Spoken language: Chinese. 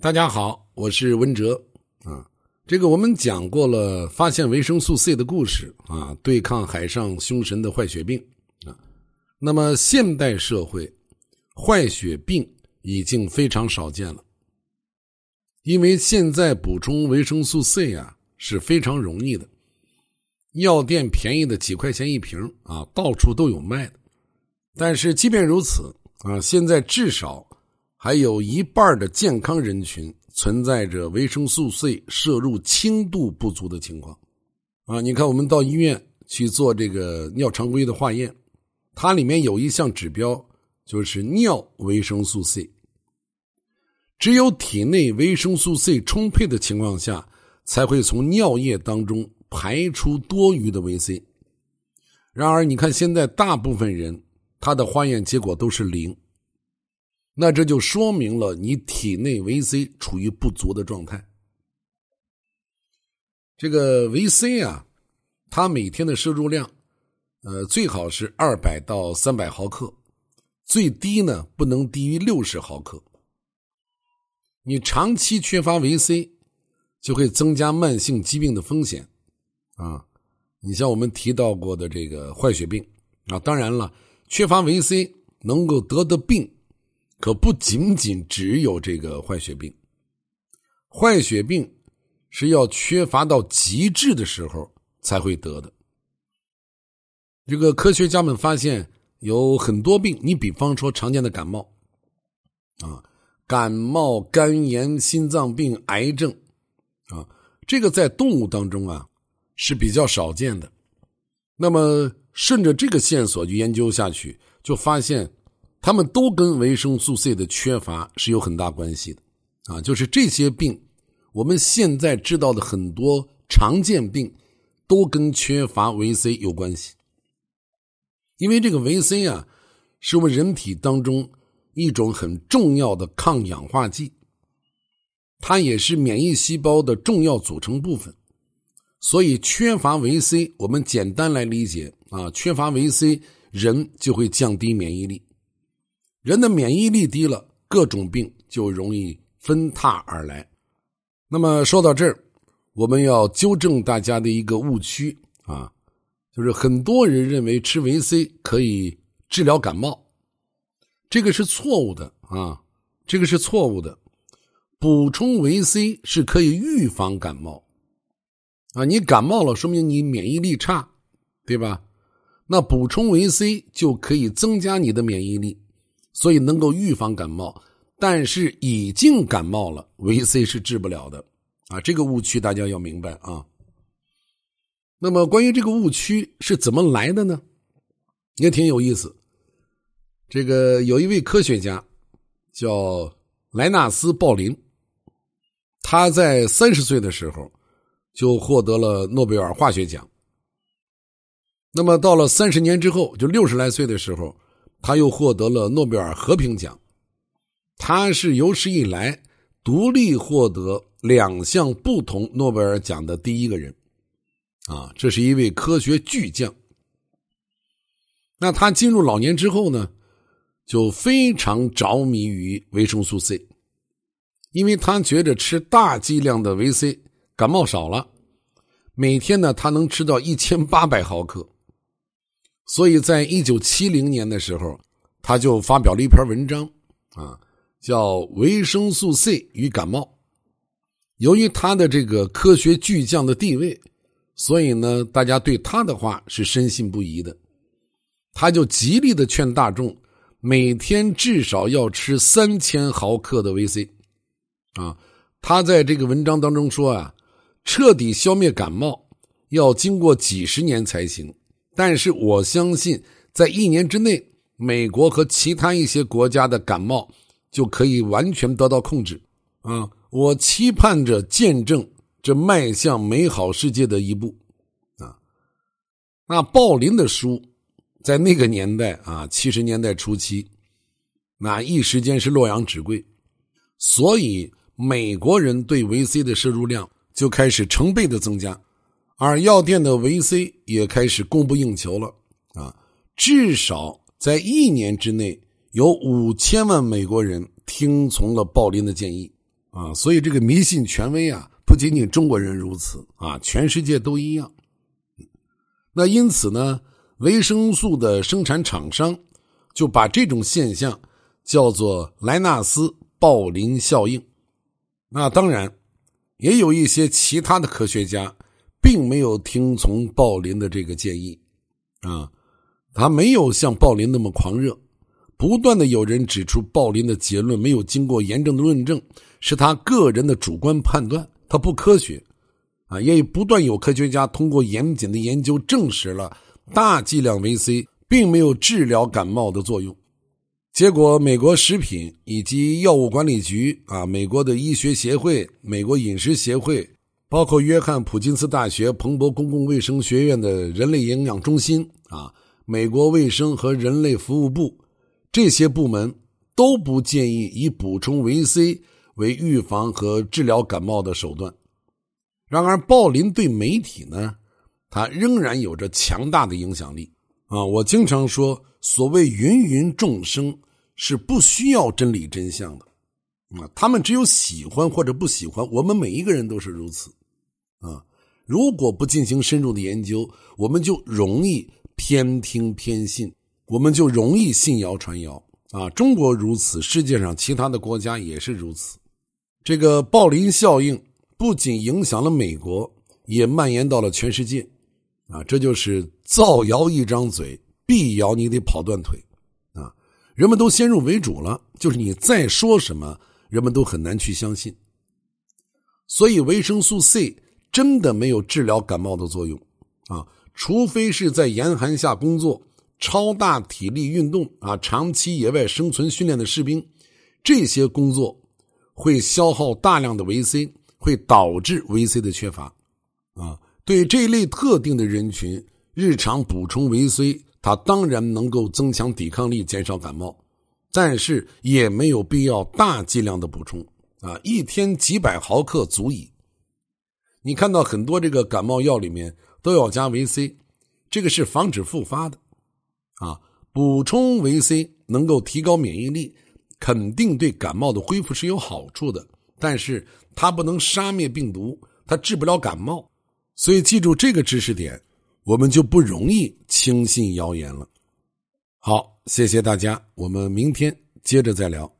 大家好，我是文哲啊。这个我们讲过了，发现维生素 C 的故事啊，对抗海上凶神的坏血病啊。那么现代社会，坏血病已经非常少见了，因为现在补充维生素 C 啊是非常容易的，药店便宜的几块钱一瓶啊，到处都有卖的。但是即便如此啊，现在至少。还有一半的健康人群存在着维生素 C 摄入轻度不足的情况，啊，你看我们到医院去做这个尿常规的化验，它里面有一项指标就是尿维生素 C。只有体内维生素 C 充沛的情况下，才会从尿液当中排出多余的维 C。然而，你看现在大部分人他的化验结果都是零。那这就说明了你体内维 C 处于不足的状态。这个维 C 啊，它每天的摄入量，呃，最好是二百到三百毫克，最低呢不能低于六十毫克。你长期缺乏维 C，就会增加慢性疾病的风险啊。你像我们提到过的这个坏血病啊，当然了，缺乏维 C 能够得的病。可不仅仅只有这个坏血病，坏血病是要缺乏到极致的时候才会得的。这个科学家们发现有很多病，你比方说常见的感冒，啊，感冒、肝炎、心脏病、癌症，啊，这个在动物当中啊是比较少见的。那么顺着这个线索去研究下去，就发现。他们都跟维生素 C 的缺乏是有很大关系的，啊，就是这些病，我们现在知道的很多常见病，都跟缺乏维 C 有关系。因为这个维 C 啊，是我们人体当中一种很重要的抗氧化剂，它也是免疫细胞的重要组成部分，所以缺乏维 C，我们简单来理解啊，缺乏维 C，人就会降低免疫力。人的免疫力低了，各种病就容易纷沓而来。那么说到这儿，我们要纠正大家的一个误区啊，就是很多人认为吃维 C 可以治疗感冒，这个是错误的啊，这个是错误的。补充维 C 是可以预防感冒啊，你感冒了，说明你免疫力差，对吧？那补充维 C 就可以增加你的免疫力。所以能够预防感冒，但是已经感冒了，维 C 是治不了的啊！这个误区大家要明白啊。那么关于这个误区是怎么来的呢？也挺有意思。这个有一位科学家叫莱纳斯·鲍林，他在三十岁的时候就获得了诺贝尔化学奖。那么到了三十年之后，就六十来岁的时候。他又获得了诺贝尔和平奖，他是有史以来独立获得两项不同诺贝尔奖的第一个人，啊，这是一位科学巨匠。那他进入老年之后呢，就非常着迷于维生素 C，因为他觉得吃大剂量的维 C 感冒少了，每天呢他能吃到一千八百毫克。所以在一九七零年的时候，他就发表了一篇文章，啊，叫《维生素 C 与感冒》。由于他的这个科学巨匠的地位，所以呢，大家对他的话是深信不疑的。他就极力的劝大众，每天至少要吃三千毫克的维 C。啊，他在这个文章当中说啊，彻底消灭感冒要经过几十年才行。但是我相信，在一年之内，美国和其他一些国家的感冒就可以完全得到控制。啊，我期盼着见证这迈向美好世界的一步。啊，那鲍林的书，在那个年代啊，七十年代初期，那一时间是洛阳纸贵，所以美国人对维 C 的摄入量就开始成倍的增加。而药店的维 C 也开始供不应求了啊！至少在一年之内，有五千万美国人听从了鲍林的建议啊，所以这个迷信权威啊，不仅仅中国人如此啊，全世界都一样。那因此呢，维生素的生产厂商就把这种现象叫做莱纳斯鲍林效应。那当然，也有一些其他的科学家并没有听从鲍林的这个建议啊，他没有像鲍林那么狂热。不断的有人指出，鲍林的结论没有经过严正的论证，是他个人的主观判断，他不科学，啊，也不断有科学家通过严谨的研究证实了大剂量维 C 并没有治疗感冒的作用。结果，美国食品以及药物管理局啊，美国的医学协会、美国饮食协会，包括约翰普金斯大学彭博公共卫生学院的人类营养中心啊，美国卫生和人类服务部。这些部门都不建议以补充维 C 为预防和治疗感冒的手段。然而，鲍林对媒体呢，他仍然有着强大的影响力啊！我经常说，所谓芸芸众生是不需要真理真相的啊，他们只有喜欢或者不喜欢。我们每一个人都是如此啊！如果不进行深入的研究，我们就容易偏听偏信。我们就容易信谣传谣啊！中国如此，世界上其他的国家也是如此。这个暴林效应不仅影响了美国，也蔓延到了全世界啊！这就是造谣一张嘴，辟谣你得跑断腿啊！人们都先入为主了，就是你再说什么，人们都很难去相信。所以维生素 C 真的没有治疗感冒的作用啊！除非是在严寒下工作。超大体力运动啊，长期野外生存训练的士兵，这些工作会消耗大量的维 C，会导致维 C 的缺乏。啊，对这一类特定的人群，日常补充维 C，它当然能够增强抵抗力，减少感冒，但是也没有必要大剂量的补充啊，一天几百毫克足矣。你看到很多这个感冒药里面都要加维 C，这个是防止复发的。啊，补充维 C 能够提高免疫力，肯定对感冒的恢复是有好处的。但是它不能杀灭病毒，它治不了感冒。所以记住这个知识点，我们就不容易轻信谣言了。好，谢谢大家，我们明天接着再聊。